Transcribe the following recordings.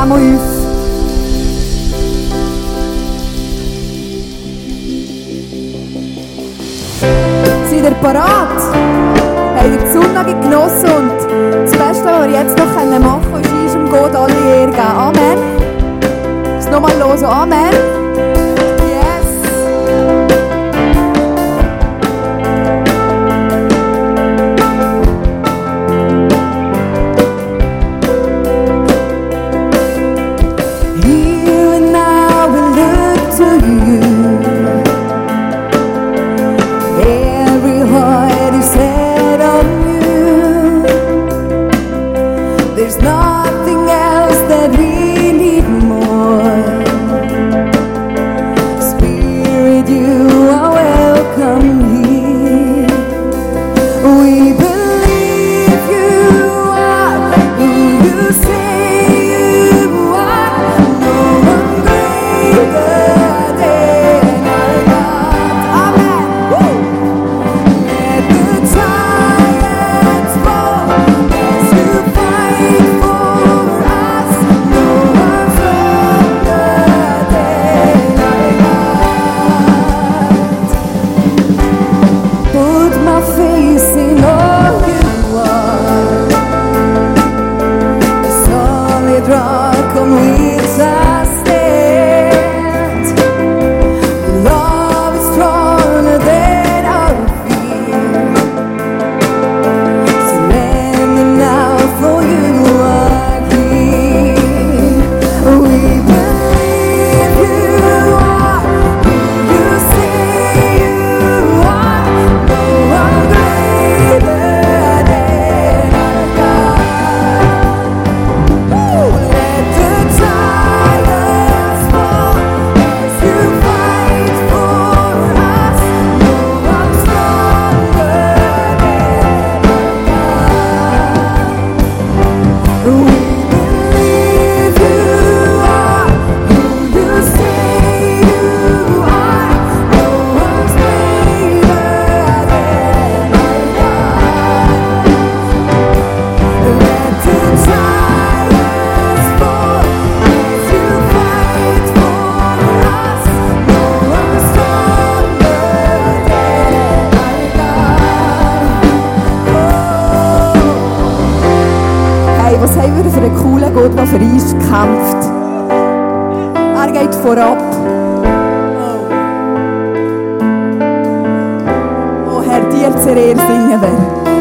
zusammen auf. Seid ihr parat? Habt ihr die Sonne genossen und das Beste, was wir jetzt noch machen können, ist uns Gott alle Ehre geben. Amen. Ist nochmal los. Amen. For the battle is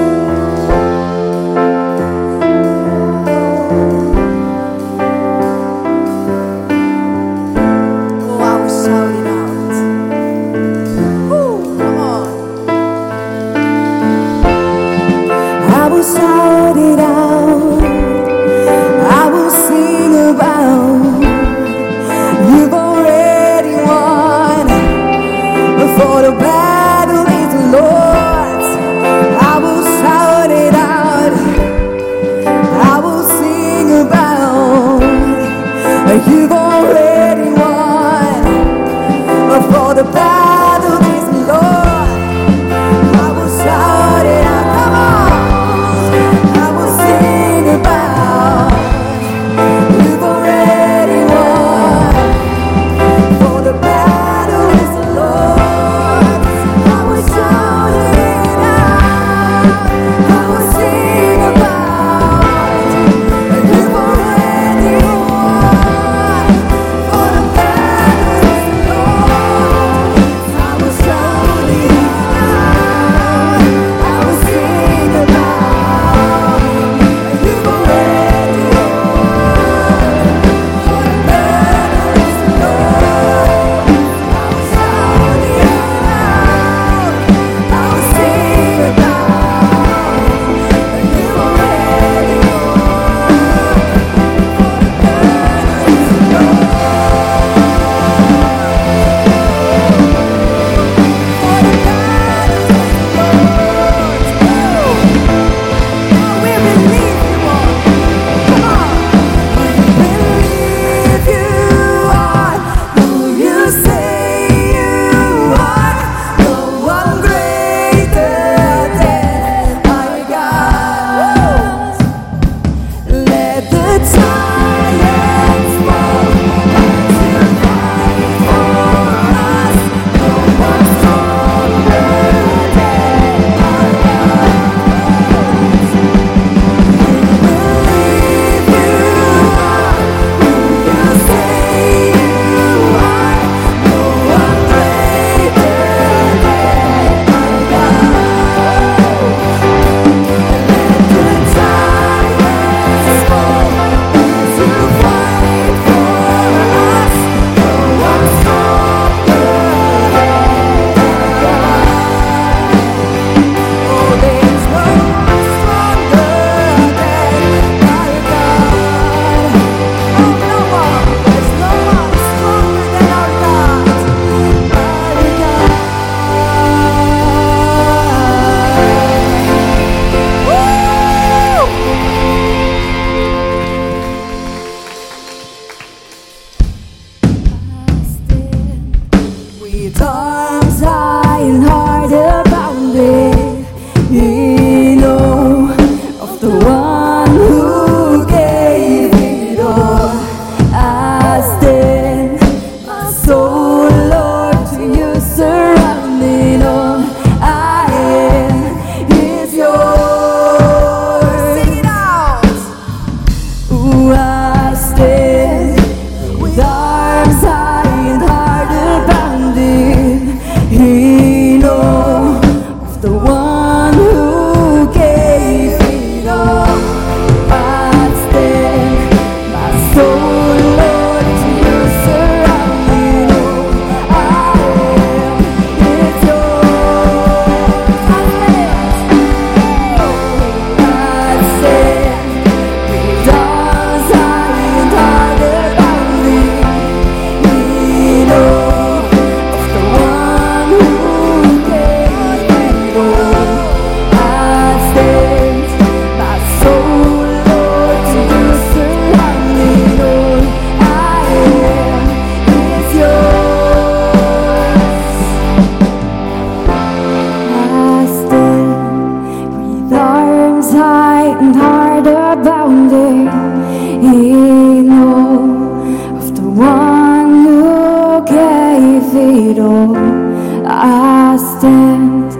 I stand.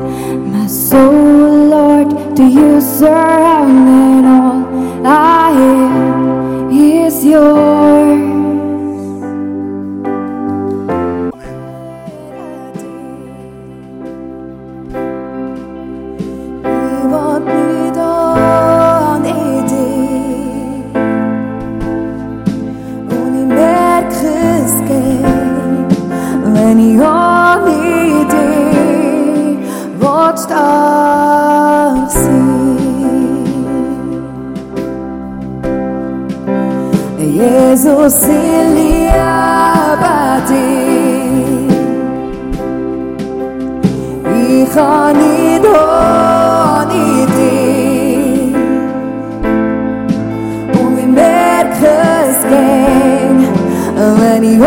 My soul, Lord, to you surround it all. I am. curse game When you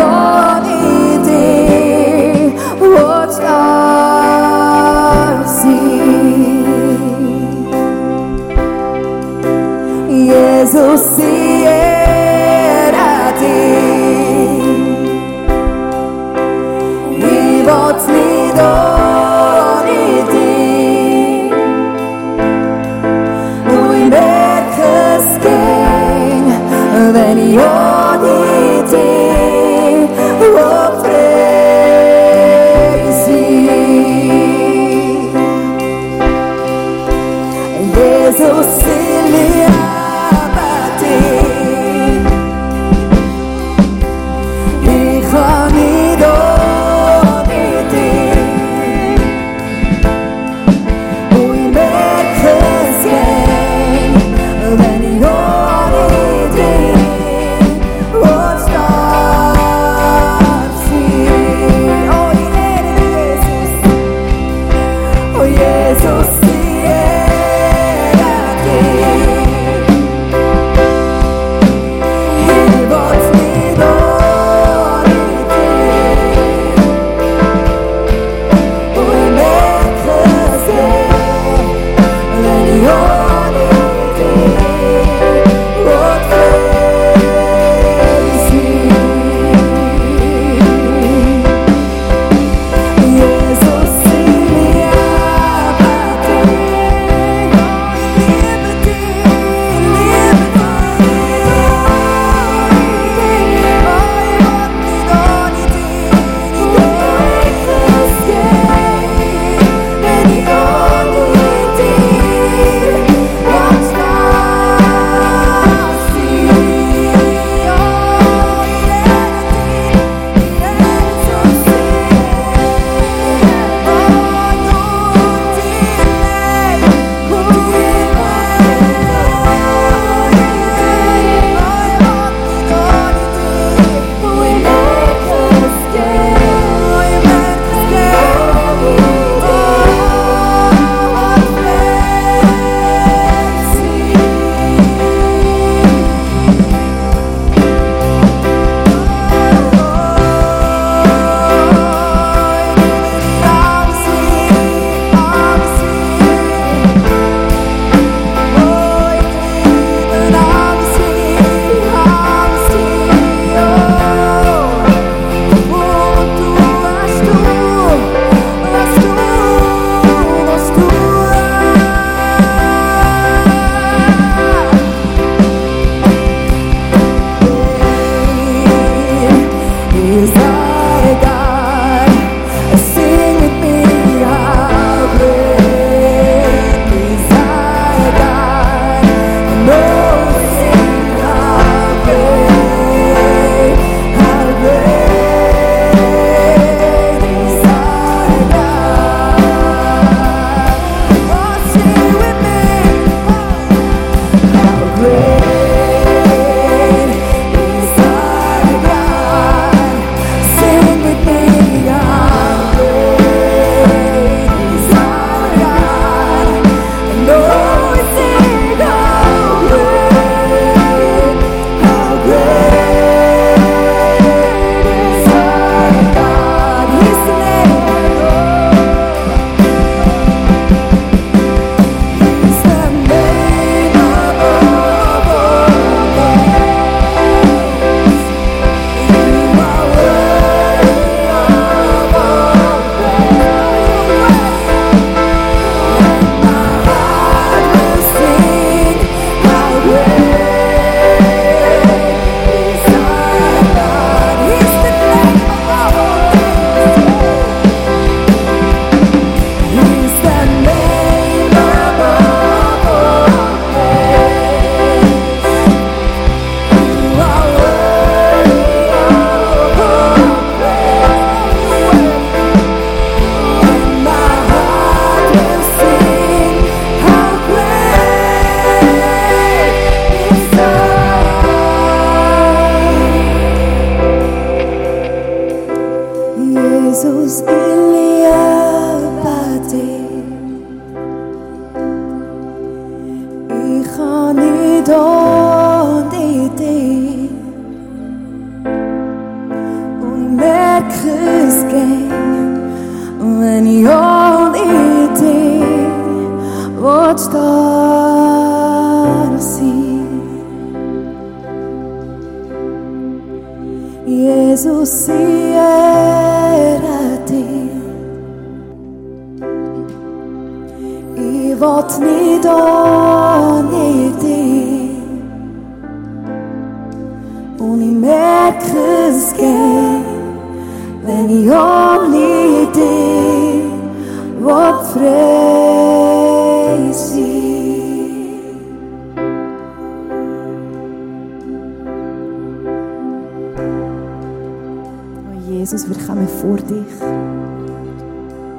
Jesus, wir kommen vor dich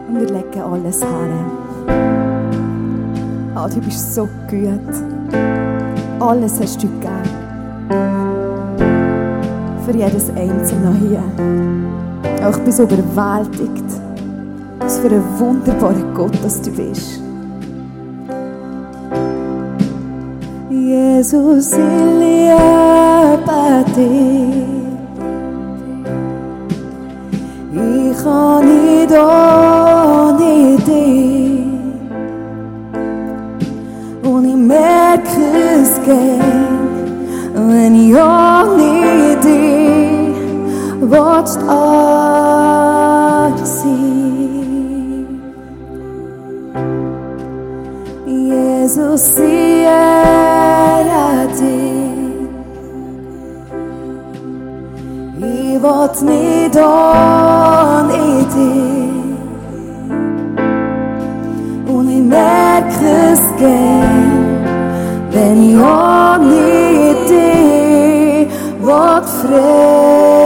und wir legen alles her. Ah, du bist so gut. Alles hast du gegeben. Für jedes Einzelne hier. Auch ich bin so überwältigt. Was für ein wunderbarer Gott, dass du bist. Jesus, ich liebe dich. Gern, wenn ich ohne dich willst alles sein. Jesus, ehre dich. Ich will nicht ohne dich. Will frei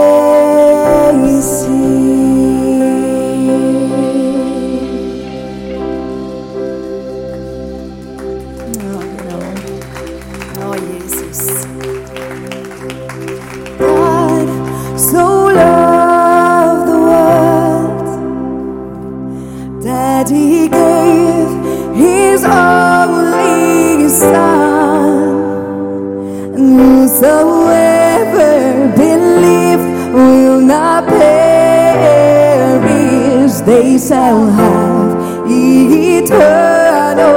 they shall have eternal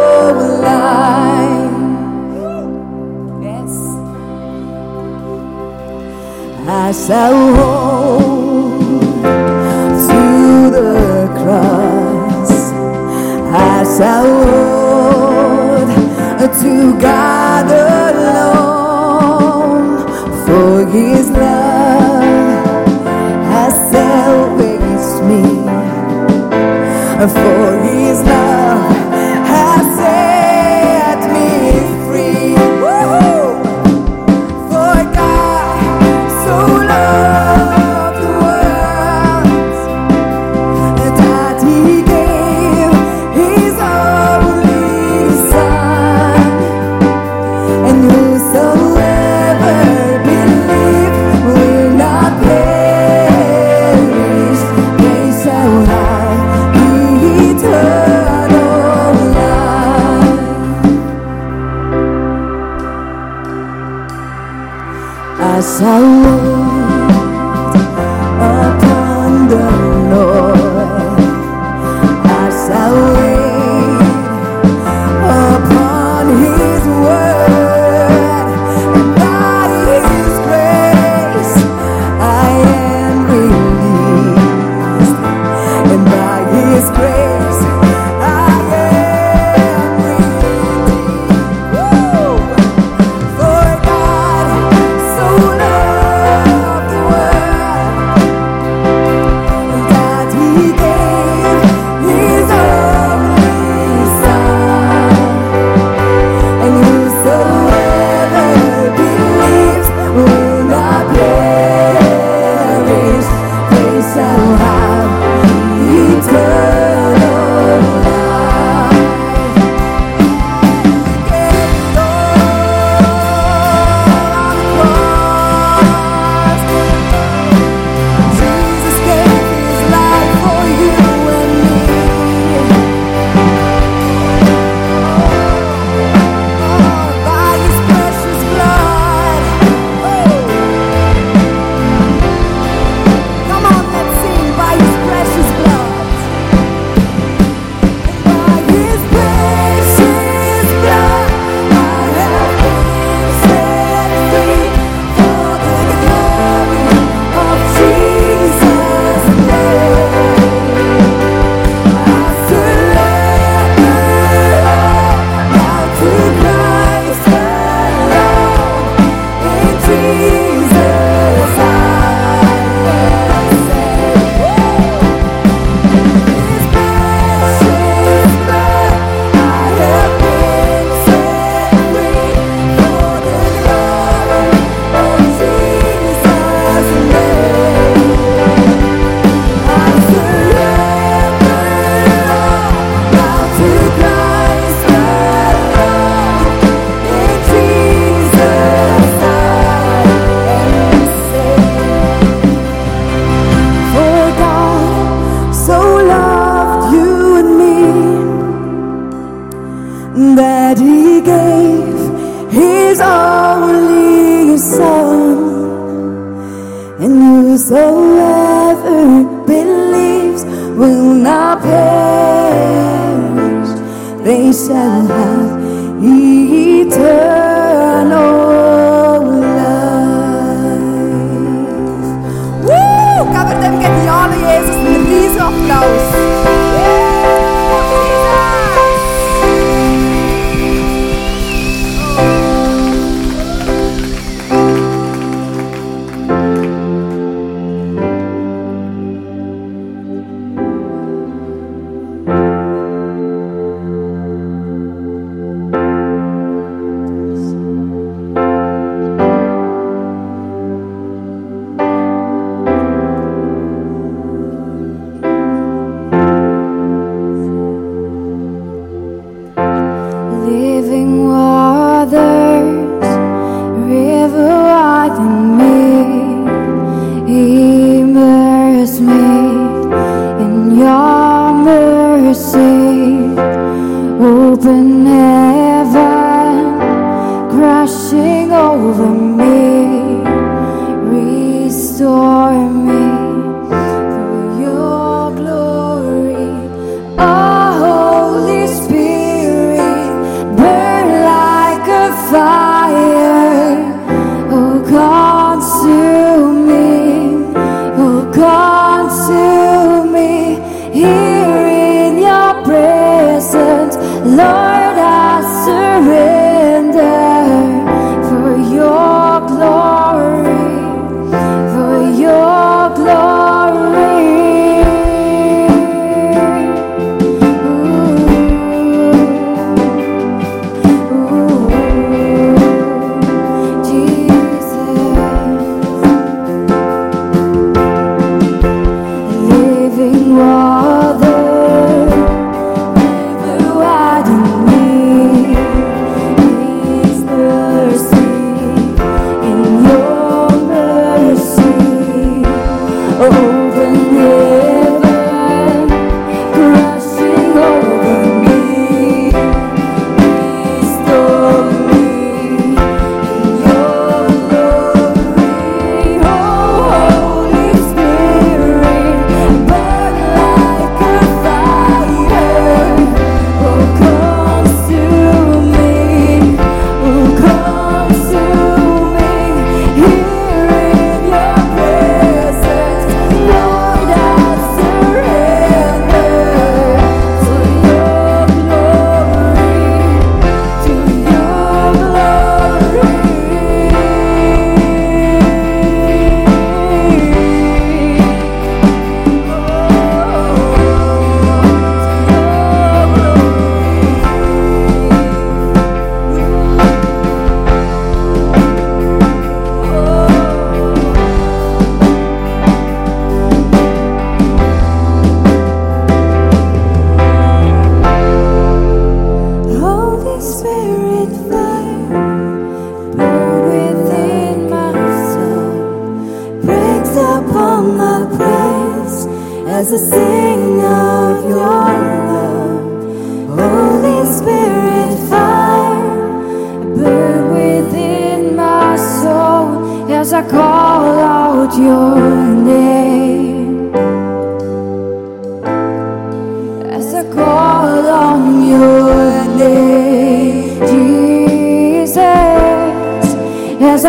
life. Yes. I shall hold to the cross. I shall hold to God alone, for His love For His love they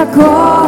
I call